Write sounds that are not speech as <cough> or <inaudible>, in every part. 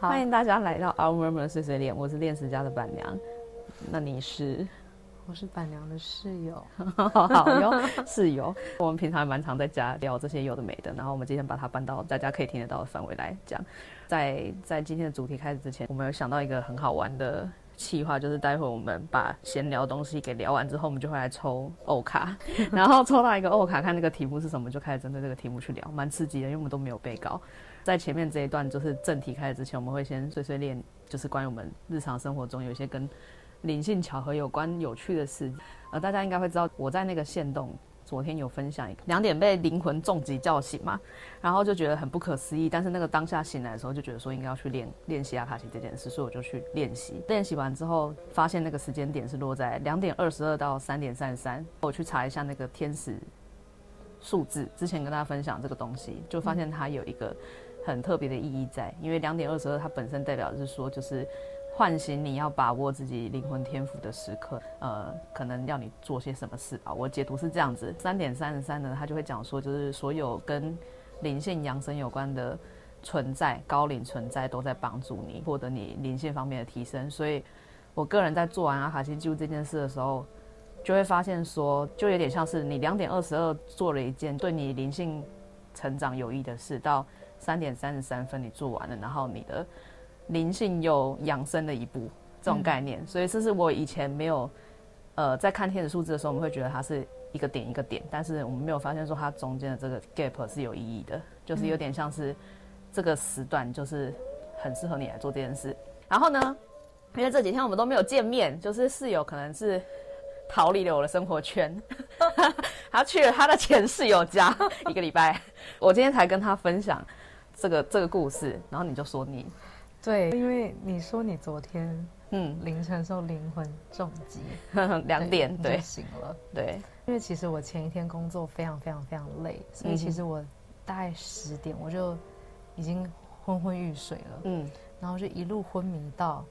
好欢迎大家来到 Our Murmur 的碎碎念，我是恋食家的板娘。那你是？我是板娘的室友。<laughs> 好哟，<laughs> 室友。我们平常还蛮常在家聊这些有的没的，然后我们今天把它搬到大家可以听得到的范围来讲。在在今天的主题开始之前，我们有想到一个很好玩的企划，就是待会我们把闲聊东西给聊完之后，我们就会来抽欧卡，<laughs> 然后抽到一个欧卡，看那个题目是什么，就开始针对这个题目去聊，蛮刺激的，因为我们都没有背稿。在前面这一段就是正题开始之前，我们会先碎碎念，就是关于我们日常生活中有一些跟灵性巧合有关有趣的事。呃，大家应该会知道，我在那个线动昨天有分享一个两点被灵魂重击叫醒嘛，然后就觉得很不可思议。但是那个当下醒来的时候，就觉得说应该要去练练习阿卡西这件事，所以我就去练习。练习完之后，发现那个时间点是落在两点二十二到三点三十三。我去查一下那个天使数字，之前跟大家分享这个东西，就发现它有一个。很特别的意义在，因为两点二十二它本身代表是说，就是唤醒你要把握自己灵魂天赋的时刻，呃，可能要你做些什么事吧。我解读是这样子。三点三十三呢，它就会讲说，就是所有跟灵性扬升有关的存在，高灵存在都在帮助你获得你灵性方面的提升。所以，我个人在做完阿卡西记录这件事的时候，就会发现说，就有点像是你两点二十二做了一件对你灵性成长有益的事，到。三点三十三分你做完了，然后你的灵性又养生了一步，这种概念。嗯、<laughs> 所以这是我以前没有，呃，在看天使数字的时候，我们会觉得它是一个点一个点，但是我们没有发现说它中间的这个 gap 是有意义的，就是有点像是这个时段就是很适合你来做这件事。然后呢，因为这几天我们都没有见面，就是室友可能是逃离了我的生活圈，他去了他的前室友家一个礼拜，我今天才跟他分享。这个这个故事，然后你就说你，对，因为你说你昨天嗯。凌晨受灵魂重击，<laughs> 两点对，对。醒了，对，因为其实我前一天工作非常非常非常累，所以其实我大概十点我就已经昏昏欲睡了，嗯，然后就一路昏迷到。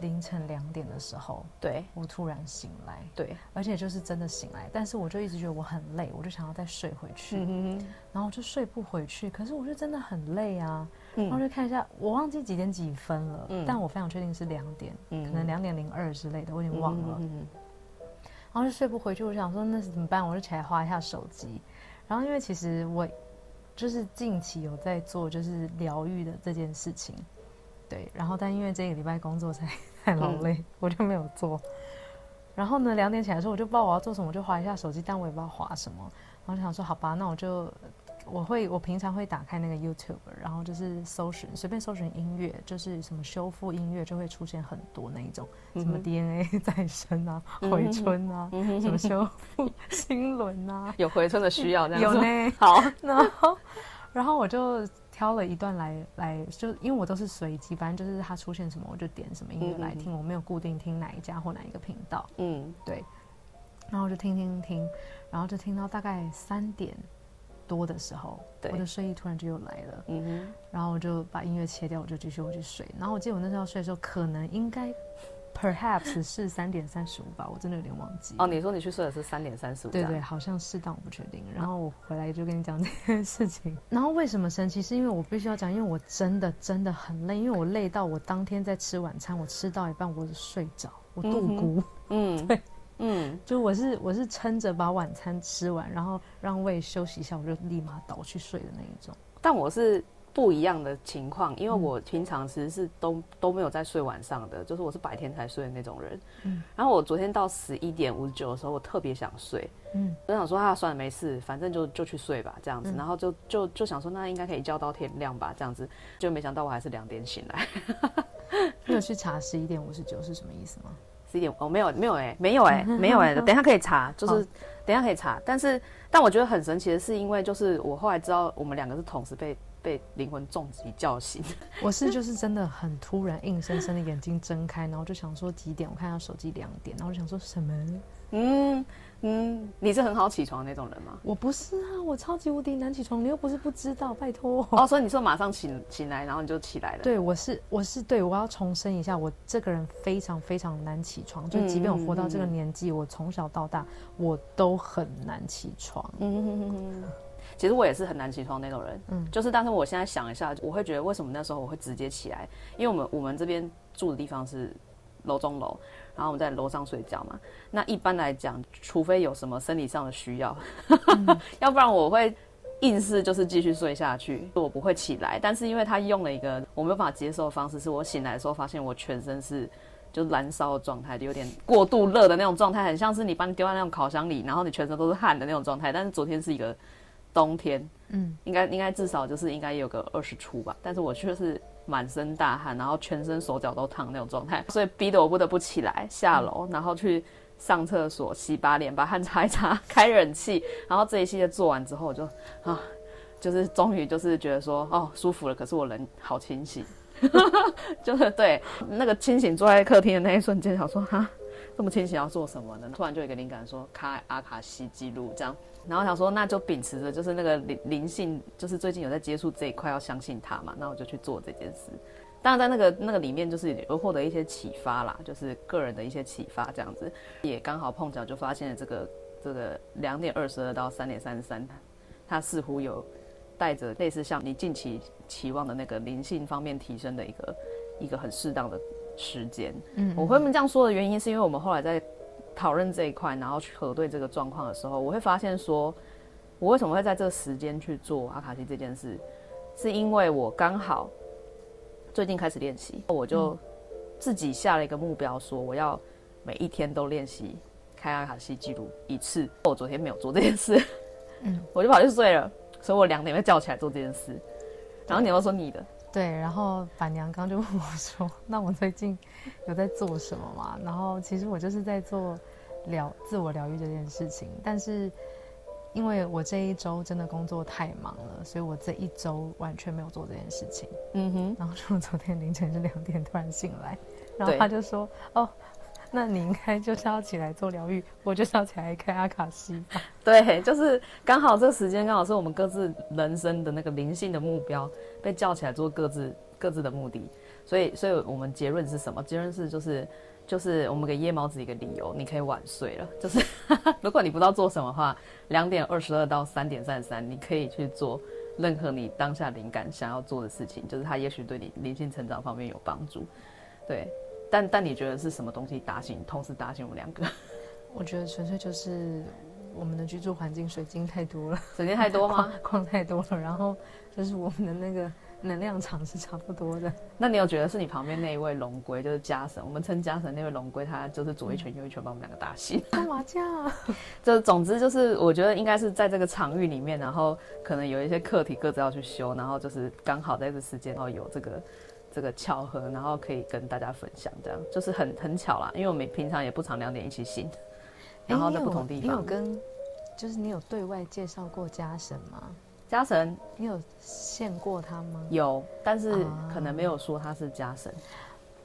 凌晨两点的时候，对，我突然醒来，对，而且就是真的醒来，但是我就一直觉得我很累，我就想要再睡回去，然后就睡不回去，可是我就真的很累啊，嗯、然后就看一下，我忘记几点几分了，嗯、但我非常确定是两点，嗯、可能两点零二之类的，我已经忘了，然后就睡不回去，我想说那是怎么办？我就起来划一下手机，然后因为其实我就是近期有在做就是疗愈的这件事情。对，然后但因为这个礼拜工作才太劳累，嗯、我就没有做。然后呢，两点起来的时候，我就不知道我要做什么，我就划一下手机，但我也不知道划什么。然后就想说，好吧，那我就我会我平常会打开那个 YouTube，然后就是搜寻随便搜寻音乐，就是什么修复音乐就会出现很多那一种，<laughs> 嗯、什么 DNA 再生啊、回春啊、嗯、什么修复心轮啊，有回春的需要这样子。有呢。好，<laughs> 然后然后我就。挑了一段来来，就因为我都是随机，反正就是它出现什么我就点什么音乐来听，嗯、我没有固定听哪一家或哪一个频道。嗯，对。然后就听听听，然后就听到大概三点多的时候，我的睡意突然就又来了。嗯哼。然后我就把音乐切掉，我就继续回去睡。然后我记得我那时候要睡的时候，可能应该。Perhaps 是三点三十五吧，我真的有点忘记。哦，你说你去睡的是三点三十五？对对，好像是，但我不确定。然后我回来就跟你讲这件事情。<laughs> 然后为什么生气？是因为我必须要讲，因为我真的真的很累，因为我累到我当天在吃晚餐，我吃到一半我就睡着，我度孤。嗯，<laughs> 对，嗯，就我是我是撑着把晚餐吃完，然后让胃休息一下，我就立马倒去睡的那一种。但我是。不一样的情况，因为我平常其实是都都没有在睡晚上的，就是我是白天才睡的那种人。嗯，然后我昨天到十一点五十九的时候，我特别想睡，嗯，我想说啊，算了，没事，反正就就去睡吧，这样子。然后就就就想说，那应该可以叫到天亮吧，这样子。就没想到我还是两点醒来。<laughs> 你有去查十一点五十九是什么意思吗？十一点哦，没有没有哎，没有哎，没有 <laughs> 哎，等一下可以查，就是等一下可以查。但是但我觉得很神奇的是，因为就是我后来知道我们两个是同时被。被灵魂重击叫醒，<laughs> 我是就是真的很突然，硬生生的眼睛睁开，然后就想说几点？我看下手机两点，然后就想说什么？嗯嗯，你是很好起床的那种人吗？我不是啊，我超级无敌难起床，你又不是不知道，拜托。哦，所以你说马上醒醒来，然后你就起来了？对，我是我是对，我要重申一下，我这个人非常非常难起床，就即便我活到这个年纪，我从小到大我都很难起床。嗯哼哼哼。其实我也是很难起床那种人，嗯，就是但是我现在想一下，我会觉得为什么那时候我会直接起来？因为我们我们这边住的地方是楼中楼，然后我们在楼上睡觉嘛。那一般来讲，除非有什么生理上的需要，嗯、<laughs> 要不然我会硬是就是继续睡下去，我不会起来。但是因为他用了一个我没有办法接受的方式，是我醒来的时候发现我全身是。就燃烧的状态，就有点过度热的那种状态，很像是你把你丢在那种烤箱里，然后你全身都是汗的那种状态。但是昨天是一个冬天，嗯，应该应该至少就是应该有个二十出吧。但是我却是满身大汗，然后全身手脚都烫那种状态，<laughs> 所以逼得我不得不起来下楼，然后去上厕所洗把脸，把汗擦一擦，<laughs> 开冷气，然后这一系列做完之后，我就啊，就是终于就是觉得说哦舒服了，可是我人好清醒。<laughs> 就是对那个清醒坐在客厅的那一瞬间，想说哈，这么清醒要做什么呢？突然就有一个灵感，说开阿卡西记录这样，然后想说那就秉持着就是那个灵灵性，就是最近有在接触这一块，要相信它嘛，那我就去做这件事。当然在那个那个里面，就是有获得一些启发啦，就是个人的一些启发这样子，也刚好碰巧就发现了这个这个两点二十二到三点三十三，它似乎有。带着类似像你近期期望的那个灵性方面提升的一个一个很适当的时间，嗯，我会这样说的原因是因为我们后来在讨论这一块，然后去核对这个状况的时候，我会发现说，我为什么会在这个时间去做阿卡西这件事，是因为我刚好最近开始练习，我就自己下了一个目标，说我要每一天都练习开阿卡西记录一次。我昨天没有做这件事，嗯，<laughs> 我就跑去睡了。所以我两点会叫起来做这件事，然后你又说你的，对，然后板娘刚就问我说：“那我最近有在做什么吗？”然后其实我就是在做疗自我疗愈这件事情，但是因为我这一周真的工作太忙了，所以我这一周完全没有做这件事情。嗯哼，然后就昨天凌晨是两点突然醒来，然后他就说：“哦。”那你应该就是要起来做疗愈，我就是要起来开阿卡西。对，就是刚好这个时间刚好是我们各自人生的那个灵性的目标被叫起来做各自各自的目的，所以，所以我们结论是什么？结论是就是就是我们给夜猫子一个理由，你可以晚睡了。就是 <laughs> 如果你不知道做什么的话，两点二十二到三点三十三，你可以去做任何你当下灵感想要做的事情，就是它也许对你灵性成长方面有帮助。对。但但你觉得是什么东西打醒，同时打醒我们两个？<laughs> 我觉得纯粹就是我们的居住环境水晶太多了，水晶太多吗？<laughs> 矿太多了，然后就是我们的那个能量场是差不多的。那你有觉得是你旁边那一位龙龟，就是家神，我们称家神那位龙龟，他就是左一拳右一拳把我们两个打醒？<laughs> 干嘛这样？<laughs> 就总之就是，我觉得应该是在这个场域里面，然后可能有一些课题各自要去修，然后就是刚好在这时间，然后有这个。这个巧合，然后可以跟大家分享，这样就是很很巧啦。因为我们平常也不常两点一起醒，然后在不同地方。你有，你有跟，就是你有对外介绍过家神吗？家神，你有见过他吗？有，但是可能没有说他是家神。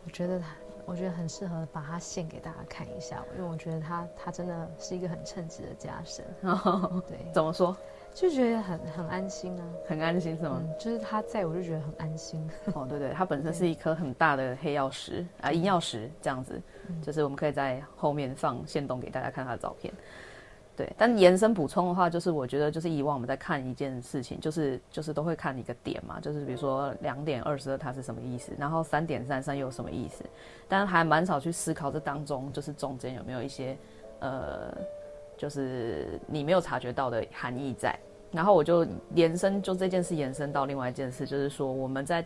我觉得他，我觉得很适合把他献给大家看一下，因为我觉得他他真的是一个很称职的家神。哦，<laughs> 对，怎么说？就觉得很很安心啊，很安心是吗？嗯，就是他在我就觉得很安心。哦，对对，它本身 <laughs> 是一颗很大的黑曜石啊，银曜石这样子，嗯，就是我们可以在后面放线动给大家看它的照片。对，但延伸补充的话，就是我觉得就是以往我们在看一件事情，就是就是都会看一个点嘛，就是比如说两点二十二它是什么意思，然后三点三三又有什么意思，但还蛮少去思考这当中就是中间有没有一些呃。就是你没有察觉到的含义在，然后我就延伸，就这件事延伸到另外一件事，就是说我们在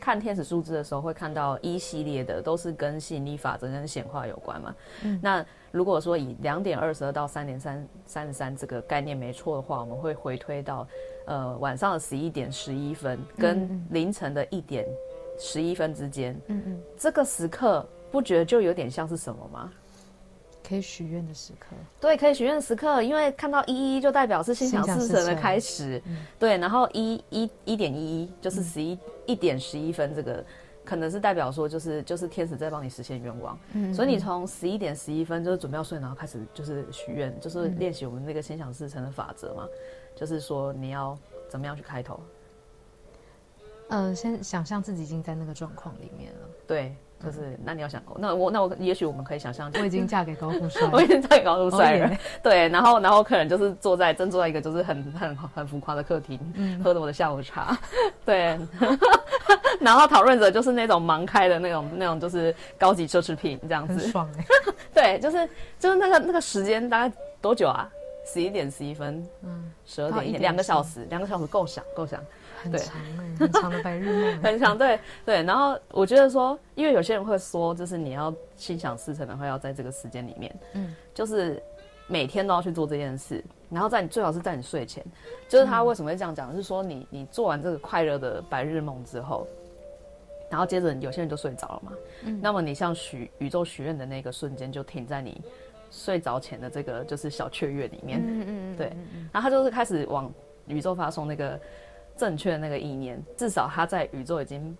看天使数字的时候，会看到一系列的都是跟吸引力法则跟显化有关嘛。嗯，那如果说以两点二十二到三点三三十三这个概念没错的话，我们会回推到呃晚上的十一点十一分跟凌晨的一点十一分之间。嗯嗯，这个时刻不觉得就有点像是什么吗？可以许愿的时刻，对，可以许愿的时刻，因为看到一一就代表是心想事成的开始，嗯、对，然后一一一点一一就是十一一点十一分，这个可能是代表说就是就是天使在帮你实现愿望，嗯，所以你从十一点十一分就是准备要睡，然后开始就是许愿，就是练习我们那个心想事成的法则嘛，就是说你要怎么样去开头，嗯、呃，先想象自己已经在那个状况里面了。对。就是，那你要想，那我那我也许我们可以想象，我已经嫁给高富帅，<laughs> 我已经嫁给高富帅了。对，然后然后可能就是坐在正坐在一个就是很很很浮夸的客厅，嗯，喝着我的下午茶，<laughs> 对，<laughs> 然后讨论着就是那种盲开的那种那种就是高级奢侈品这样子，很爽哎。对，就是就是那个那个时间大概多久啊？十一点十一分，嗯，十二点一点，两个小时，两个小时够想够想。很长哎，很长的白日梦，<laughs> 很长。对对，然后我觉得说，因为有些人会说，就是你要心想事成的话，要在这个时间里面，嗯，就是每天都要去做这件事，然后在你最好是在你睡前，就是他为什么会这样讲，嗯、是说你你做完这个快乐的白日梦之后，然后接着有些人就睡着了嘛，嗯，那么你像许宇宙许愿的那个瞬间，就停在你睡着前的这个就是小雀跃里面，嗯嗯嗯，对，然后他就是开始往宇宙发送那个。正确的那个意念，至少它在宇宙已经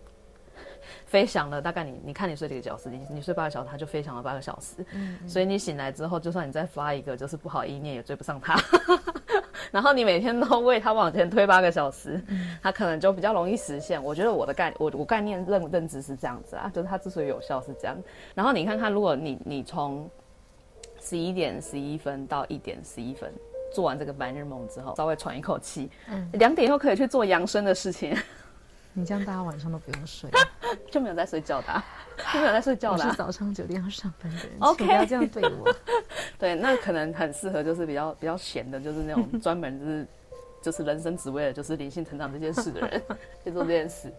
飞翔了。大概你，你看你睡几个小时，你你睡八个小时，它就飞翔了八个小时。嗯，嗯，所以你醒来之后，就算你再发一个就是不好意念，也追不上它。然后你每天都为它往前推八个小时，它可能就比较容易实现。我觉得我的概我我概念认认知是这样子啊，就是它之所以有效是这样。然后你看看，如果你你从十一点十一分到一点十一分。做完这个白日梦之后，稍微喘一口气，嗯，两点以后可以去做养生的事情。你这样大家晚上都不用睡，<laughs> 就没有在睡觉的，<laughs> 就没有在睡觉的。我是早上九点要上班的人，OK，不要这样对我。<laughs> 对，那可能很适合，就是比较比较闲的，就是那种专门就是就是人生只为了就是灵性成长这件事的人去做这件事。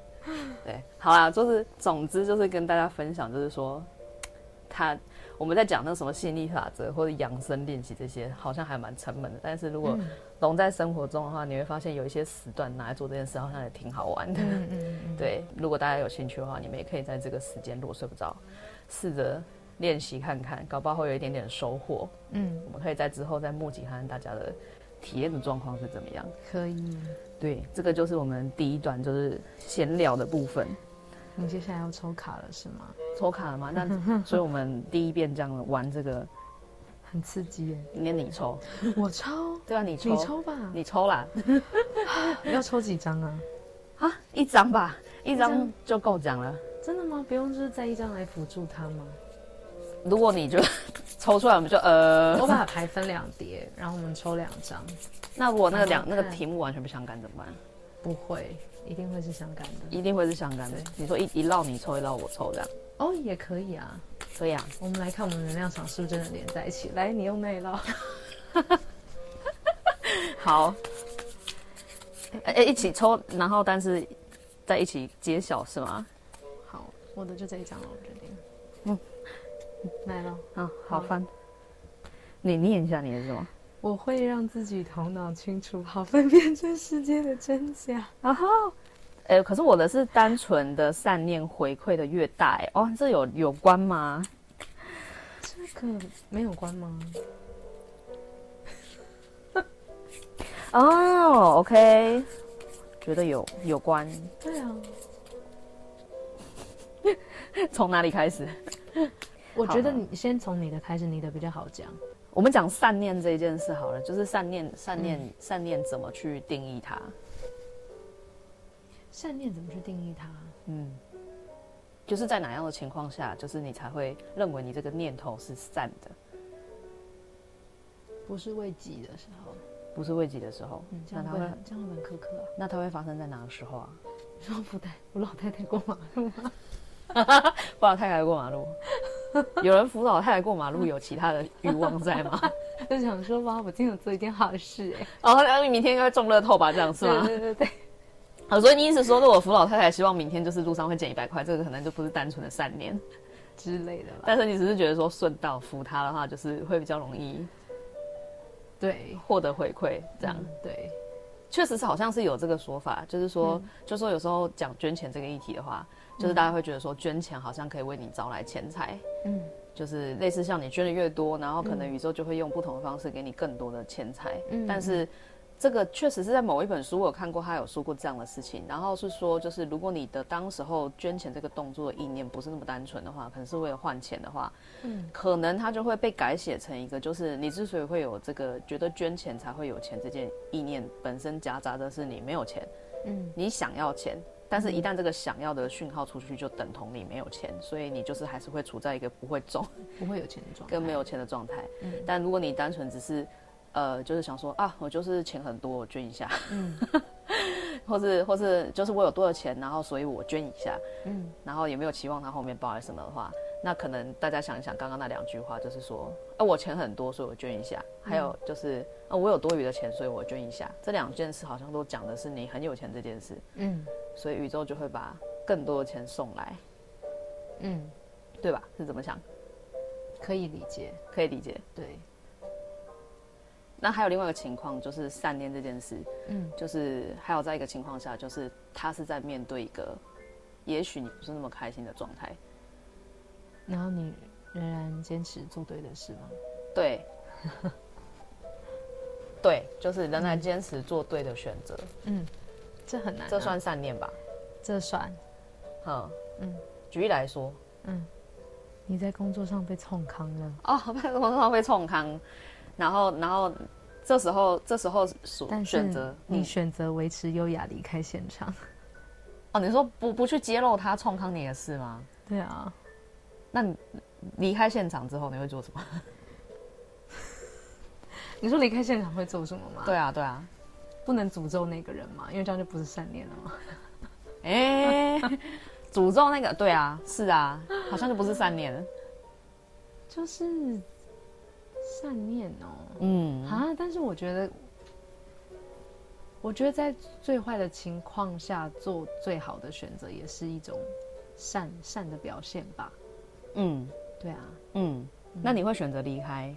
对，好啦，就是总之就是跟大家分享，就是说他。我们在讲那什么吸引力法则或者养生练习这些，好像还蛮沉闷的。但是如果融在生活中的话，你会发现有一些时段拿来做这件事，好像也挺好玩的。嗯嗯嗯。对，如果大家有兴趣的话，你们也可以在这个时间，如果睡不着，试着练习看看，搞不好会有一点点收获。嗯，我们可以在之后再募集看看大家的体验的状况是怎么样。可以。对，这个就是我们第一段就是闲聊的部分。你接下来要抽卡了是吗？抽卡了吗？那 <laughs> 所以我们第一遍这样玩这个，很刺激耶。今天你抽，我抽，<laughs> 对啊，你抽，你抽吧，你抽啦。<laughs> 要抽几张啊？啊，一张吧，一张就够讲了。真的吗？不用就是在一张来辅助他吗？如果你就抽出来，我们就呃，我把牌分两叠，然后我们抽两张。那如果那个两那个题目完全不相干怎么办？不会。一定会是相干的，一定会是相干的。你说一一绕你抽，一绕我抽这样，哦，也可以啊，可以啊。我们来看我们能量场是不是真的连在一起？来，你用那一绕。<laughs> 好，哎、欸，一起抽，然后但是在一起揭晓是吗？好，我的就这一张了，我决定。嗯，来了，啊，好翻。你念一下你的是什么？我会让自己头脑清楚，<laughs> 好分辨这世界的真假。然后，哎，可是我的是单纯的善念回馈的越大，哎，哦，这有有关吗？这个没有关吗？<laughs> 哦，OK，觉得有有关。对啊。<laughs> 从哪里开始？我觉得你先从你的开始，你的比较好讲。我们讲善念这一件事好了，就是善念、善念、嗯、善念怎么去定义它？善念怎么去定义它？嗯，就是在哪样的情况下，就是你才会认为你这个念头是善的？不是为己的时候，不是为己的时候，嗯，这样会很这样会很苛刻啊。那它会发生在哪个时候啊？你说不带我老太太过马路吗？<laughs> <laughs> 我老太太过马路，<laughs> 有人扶老太太过马路，有其他的欲望在吗？<laughs> 就想说哇，我今天有做一件好事哎、欸。<laughs> 哦，那你明天应该中乐透吧？这样是吗？对对对对。好，所以你意思说，如果扶老太太希望明天就是路上会捡一百块，这个可能就不是单纯的善念之类的吧？但是你只是觉得说顺道扶她的话，就是会比较容易对获得回馈，这样、嗯、对。确实是好像是有这个说法，就是说，嗯、就是说有时候讲捐钱这个议题的话。就是大家会觉得说捐钱好像可以为你招来钱财，嗯，就是类似像你捐的越多，然后可能宇宙就会用不同的方式给你更多的钱财。嗯，但是这个确实是在某一本书我有看过，他有说过这样的事情。然后是说，就是如果你的当时候捐钱这个动作的意念不是那么单纯的话，可能是为了换钱的话，嗯，可能它就会被改写成一个，就是你之所以会有这个觉得捐钱才会有钱这件意念本身夹杂的是你没有钱，嗯，你想要钱。但是一旦这个想要的讯号出去，就等同你没有钱，所以你就是还是会处在一个不会中、不会有钱的状态，跟没有钱的状态。嗯，但如果你单纯只是，呃，就是想说啊，我就是钱很多，我捐一下，嗯，<laughs> 或是或是就是我有多少钱，然后所以我捐一下，嗯，然后也没有期望他后面包来什么的话。那可能大家想一想，刚刚那两句话就是说，啊，我钱很多，所以我捐一下；还有就是，啊，我有多余的钱，所以我捐一下。这两件事好像都讲的是你很有钱这件事，嗯，所以宇宙就会把更多的钱送来，嗯，对吧？是怎么想？可以理解，可以理解，对。那还有另外一个情况，就是善念这件事，嗯，就是还有在一个情况下，就是他是在面对一个，也许你不是那么开心的状态。然后你仍然坚持做对的事吗？对，<laughs> 对，就是仍然坚持做对的选择。嗯，这很难啊。这算善念吧？这算。嗯嗯。举例来说，嗯，你在工作上被冲康了。哦，在工作上被冲康，然后然后这时候这时候所选择你选择维持优雅离开现场。<laughs> 哦，你说不不去揭露他冲康你的事吗？对啊。那你离开现场之后，你会做什么？<laughs> 你说离开现场会做什么吗？对啊，对啊，不能诅咒那个人嘛，因为这样就不是善念了嘛。<laughs> 哎，诅咒那个，对啊，是啊，好像就不是善念。了，就是善念哦。嗯。啊，但是我觉得，我觉得在最坏的情况下做最好的选择，也是一种善善的表现吧。嗯，对啊，嗯，那你会选择离开，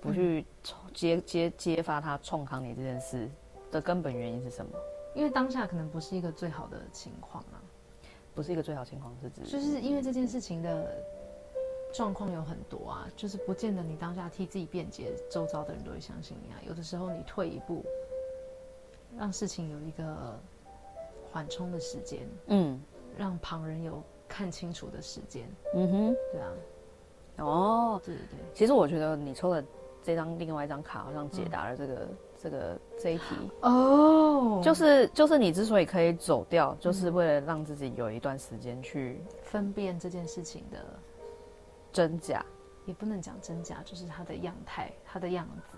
不去揭揭揭发他冲康你这件事的根本原因是什么？因为当下可能不是一个最好的情况啊，不是一个最好情况是指，就是因为这件事情的状况有很多啊，就是不见得你当下替自己辩解，周遭的人都会相信你啊。有的时候你退一步，让事情有一个缓冲的时间，嗯，让旁人有。看清楚的时间，嗯哼，对啊，哦，对对对，其实我觉得你抽的这张另外一张卡好像解答了这个、嗯、这个这一题。哦，就是就是你之所以可以走掉，就是为了让自己有一段时间去分辨这件事情的真假，也不能讲真假，就是它的样态，它的样子。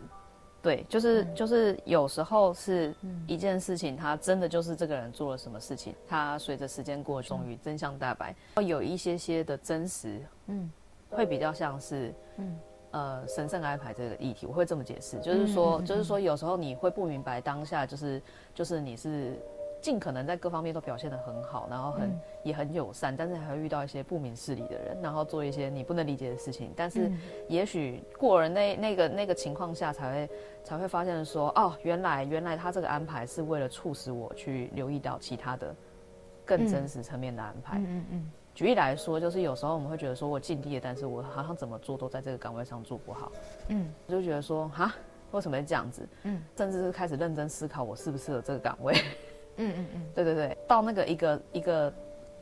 对，就是就是有时候是一件事情，他真的就是这个人做了什么事情，他随着时间过，终于真相大白。有一些些的真实，嗯，会比较像是，嗯，呃，神圣安排这个议题，我会这么解释，就是说，就是说，有时候你会不明白当下，就是就是你是。尽可能在各方面都表现得很好，然后很、嗯、也很友善，但是还会遇到一些不明事理的人，然后做一些你不能理解的事情。但是也许过了那那个那个情况下，才会才会发现说，哦，原来原来他这个安排是为了促使我去留意到其他的更真实层面的安排。嗯嗯，嗯。举例来说，就是有时候我们会觉得说我尽力了，但是我好像怎么做都在这个岗位上做不好。嗯，就觉得说，哈，为什么会这样子？嗯，甚至是开始认真思考我适不适合这个岗位。嗯嗯嗯，<laughs> 对对对，到那个一个一个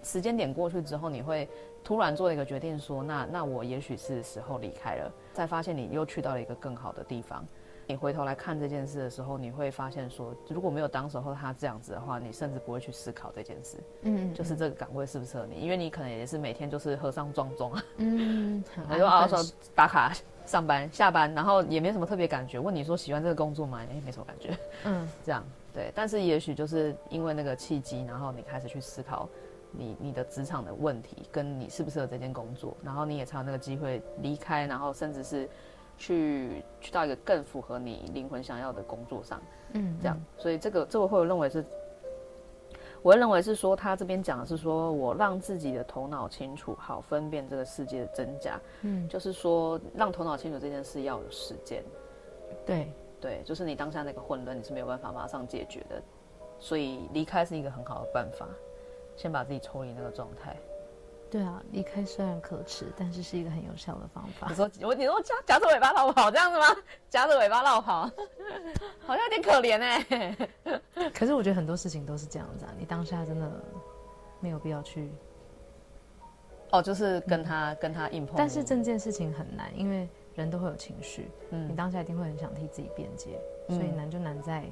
时间点过去之后，你会突然做一个决定说，说那那我也许是时候离开了，再发现你又去到了一个更好的地方。你回头来看这件事的时候，你会发现说，如果没有当时候他这样子的话，你甚至不会去思考这件事。嗯，嗯，就是这个岗位适不适合你，因为你可能也是每天就是和尚撞钟啊。嗯，你 <laughs> 就熬说打卡上班下班，然后也没什么特别感觉。问你说喜欢这个工作吗？哎，没什么感觉。嗯，<laughs> 这样。对，但是也许就是因为那个契机，然后你开始去思考你你的职场的问题，跟你适不适合这件工作，然后你也才有那个机会离开，然后甚至是去去到一个更符合你灵魂想要的工作上，嗯，这样。所以这个这个会认为是，我会认为是说他这边讲的是说我让自己的头脑清楚，好分辨这个世界的真假，嗯，就是说让头脑清楚这件事要有时间，对。对，就是你当下那个混乱，你是没有办法马上解决的，所以离开是一个很好的办法，先把自己抽离那个状态。对啊，离开虽然可耻，但是是一个很有效的方法。你说我，你说夹夹着尾巴绕跑这样子吗？夹着尾巴绕跑，<laughs> 好像有点可怜哎。可是我觉得很多事情都是这样子啊，你当下真的没有必要去。哦，就是跟他、嗯、跟他硬碰。但是这件事情很难，因为。人都会有情绪，嗯，你当下一定会很想替自己辩解，嗯，所以难就难在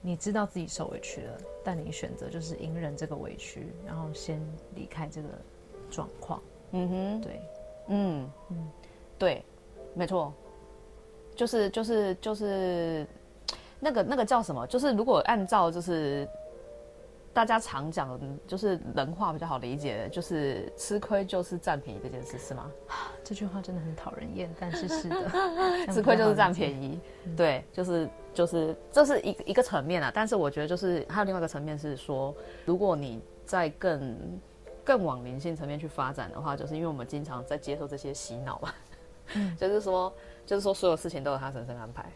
你知道自己受委屈了，但你选择就是隐忍这个委屈，然后先离开这个状况。嗯哼，对，嗯嗯，对，没错，就是就是就是那个那个叫什么？就是如果按照就是。大家常讲的，就是人话比较好理解，就是吃亏就是占便宜这件事，是吗？<sighs> 这句话真的很讨人厌，但是是的，<laughs> 吃亏就是占便宜，嗯、对，就是就是这是一一个层面啊。但是我觉得就是还有另外一个层面是说，如果你在更更往灵性层面去发展的话，就是因为我们经常在接受这些洗脑嘛，嗯，<laughs> 就是说就是说所有事情都有他神圣安排，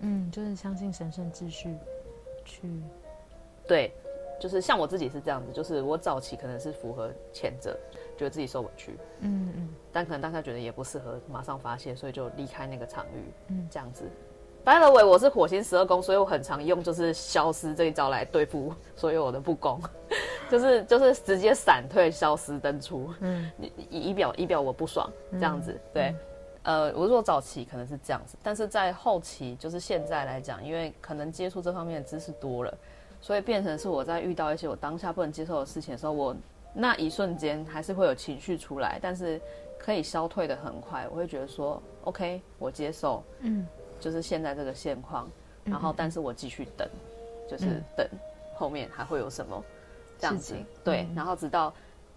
嗯，就是相信神圣秩序去对。就是像我自己是这样子，就是我早期可能是符合前者，觉得自己受委屈，嗯嗯，但可能当下觉得也不适合马上发泄，所以就离开那个场域，嗯，这样子。By the way，我是火星十二宫，所以我很常用就是消失这一招来对付所有我的不公，就是就是直接闪退、消失、登出，嗯，以以表以表我不爽这样子。对，嗯、呃，我是说早期可能是这样子，但是在后期就是现在来讲，因为可能接触这方面的知识多了。所以变成是我在遇到一些我当下不能接受的事情的时候，我那一瞬间还是会有情绪出来，但是可以消退的很快。我会觉得说，OK，我接受，嗯，就是现在这个现况，然后但是我继续等，就是等后面还会有什么这样子，对，然后直到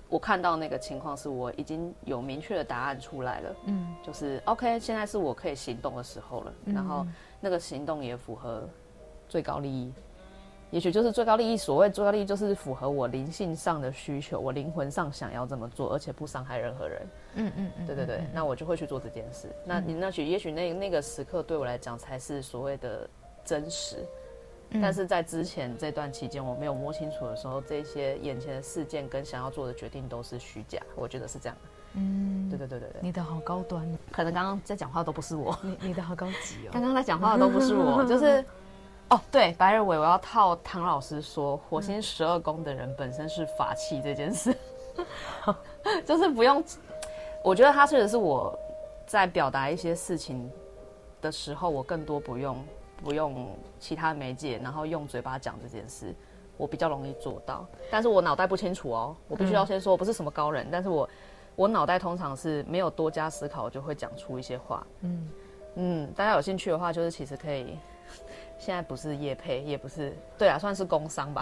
我看到那个情况是我已经有明确的答案出来了，嗯，就是 OK，现在是我可以行动的时候了，然后那个行动也符合最高利益。也许就是最高利益，所谓最高利益就是符合我灵性上的需求，我灵魂上想要这么做，而且不伤害任何人。嗯嗯嗯，对对对，那我就会去做这件事。那你那许也许那那个时刻对我来讲才是所谓的真实，但是在之前这段期间我没有摸清楚的时候，这些眼前的事件跟想要做的决定都是虚假，我觉得是这样。嗯，对对对对对，你的好高端，可能刚刚在讲话都不是我，你你的好高级哦，<laughs> 刚刚在讲话的都不是我，就是。<laughs> 哦，对，白日伟，我要套唐老师说，火星十二宫的人本身是法器这件事，嗯、<laughs> 就是不用。我觉得他确实是我在表达一些事情的时候，我更多不用不用其他媒介，然后用嘴巴讲这件事，我比较容易做到。但是我脑袋不清楚哦，我必须要先说，我不是什么高人，嗯、但是我我脑袋通常是没有多加思考，我就会讲出一些话。嗯嗯，大家有兴趣的话，就是其实可以。现在不是叶配，也不是对啊，算是工商吧。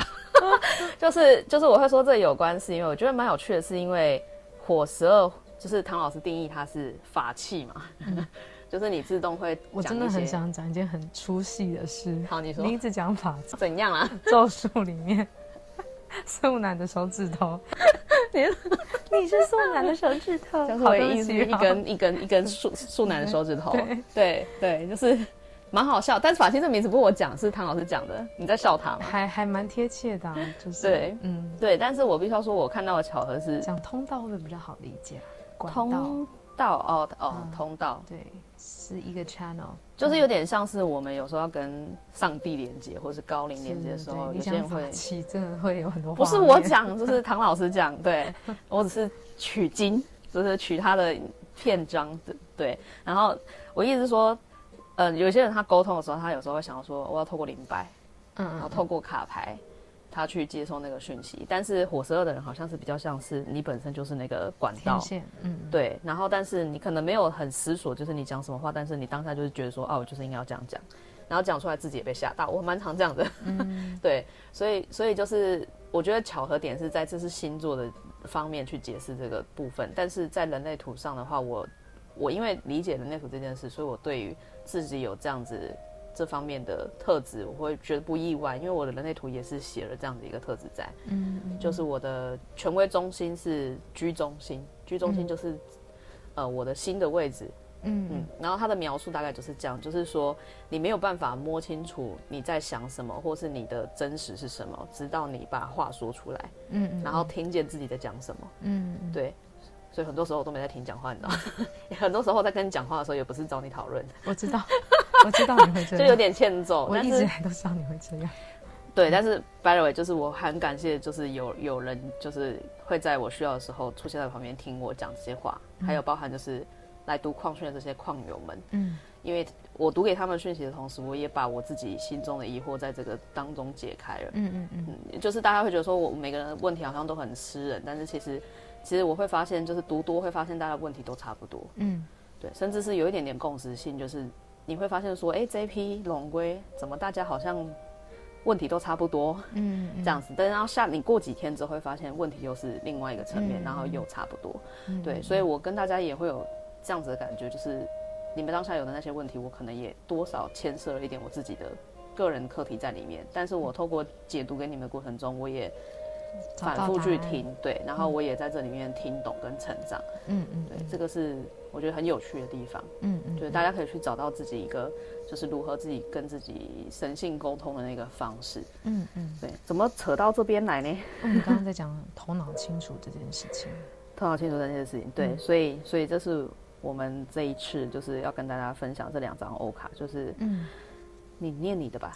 就 <laughs> 是就是，我会说这有关系，因为我觉得蛮有趣的，是因为火十二就是唐老师定义它是法器嘛，嗯、就是你自动会。我真的很想讲一件很出戏的事。好，你说。你一直讲法怎样啊？<laughs> 咒术里面 <laughs> 素男的手指头，你 <laughs> 你是素男的手指头，好意思，一根一根一根素素男的手指头，对对对，就是。蛮好笑，但是法器这名字不是我讲，是唐老师讲的。你在笑他吗？还还蛮贴切的，就是对，嗯，对。但是我必须要说，我看到的巧合是讲通道会不会比较好理解？通道哦哦，通道，对，是一个 channel，就是有点像是我们有时候要跟上帝连接，或是高灵连接的时候，有些人会法器真的会有很多。不是我讲，就是唐老师讲，对，我只是取经，就是取他的篇章的，对。然后我意思是说。嗯，有些人他沟通的时候，他有时候会想要说，我要透过灵摆，嗯，然后透过卡牌，他去接收那个讯息。但是火十二的人好像是比较像是你本身就是那个管道，嗯，对。然后，但是你可能没有很思索，就是你讲什么话，但是你当下就是觉得说，哦，我就是应该要这样讲，然后讲出来自己也被吓到。我蛮常这样的，<laughs> 嗯，对。所以，所以就是我觉得巧合点是在这是星座的方面去解释这个部分，但是在人类图上的话，我我因为理解人类图这件事，所以我对于。自己有这样子这方面的特质，我会觉得不意外，因为我的人类图也是写了这样的一个特质在，嗯，嗯，就是我的权威中心是居中心，居中心就是、嗯、呃我的心的位置，嗯嗯，然后他的描述大概就是这样，就是说你没有办法摸清楚你在想什么，或是你的真实是什么，直到你把话说出来，嗯，嗯，然后听见自己在讲什么，嗯，嗯，对。所以很多时候我都没在听讲话，你知道？<laughs> 很多时候在跟你讲话的时候，也不是找你讨论。我知道，<laughs> 我知道你会这样，就有点欠揍。我一直来都知道你会这样。对，但是 by the way，就是我很感谢，就是有有人就是会在我需要的时候出现在旁边听我讲这些话，还有包含就是来读矿讯的这些矿友们，嗯，因为我读给他们讯息的同时，我也把我自己心中的疑惑在这个当中解开了，嗯嗯嗯，就是大家会觉得说我每个人的问题好像都很私人，但是其实其实我会发现，就是读多会发现大家问题都差不多，嗯，对，甚至是有一点点共识性，就是你会发现说，哎，这一批龙龟怎么大家好像。问题都差不多，嗯，嗯，<laughs> 这样子，但然后下你过几天之后会发现问题又是另外一个层面，嗯，然后又差不多，嗯，对，所以我跟大家也会有这样子的感觉，就是你们当下有的那些问题，我可能也多少牵涉了一点我自己的个人课题在里面，但是我透过解读给你们的过程中，我也。反复去听，对，然后我也在这里面听懂跟成长，嗯嗯，对，这个是我觉得很有趣的地方，嗯嗯，对，大家可以去找到自己一个，就是如何自己跟自己神性沟通的那个方式，嗯嗯，对，怎么扯到这边来呢？我们刚刚在讲头脑清楚这件事情，<laughs> 头脑清楚这件事情，对，所以所以这是我们这一次就是要跟大家分享这两张欧卡，就是，嗯，你念你的吧。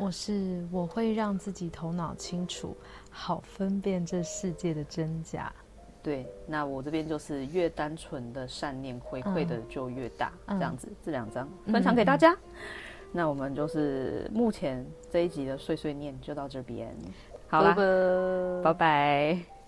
我是我会让自己头脑清楚，好分辨这世界的真假。对，那我这边就是越单纯的善念回馈的就越大，嗯、这样子，这两张分享给大家。嗯嗯、<laughs> 那我们就是目前这一集的碎碎念就到这边，好了，拜拜。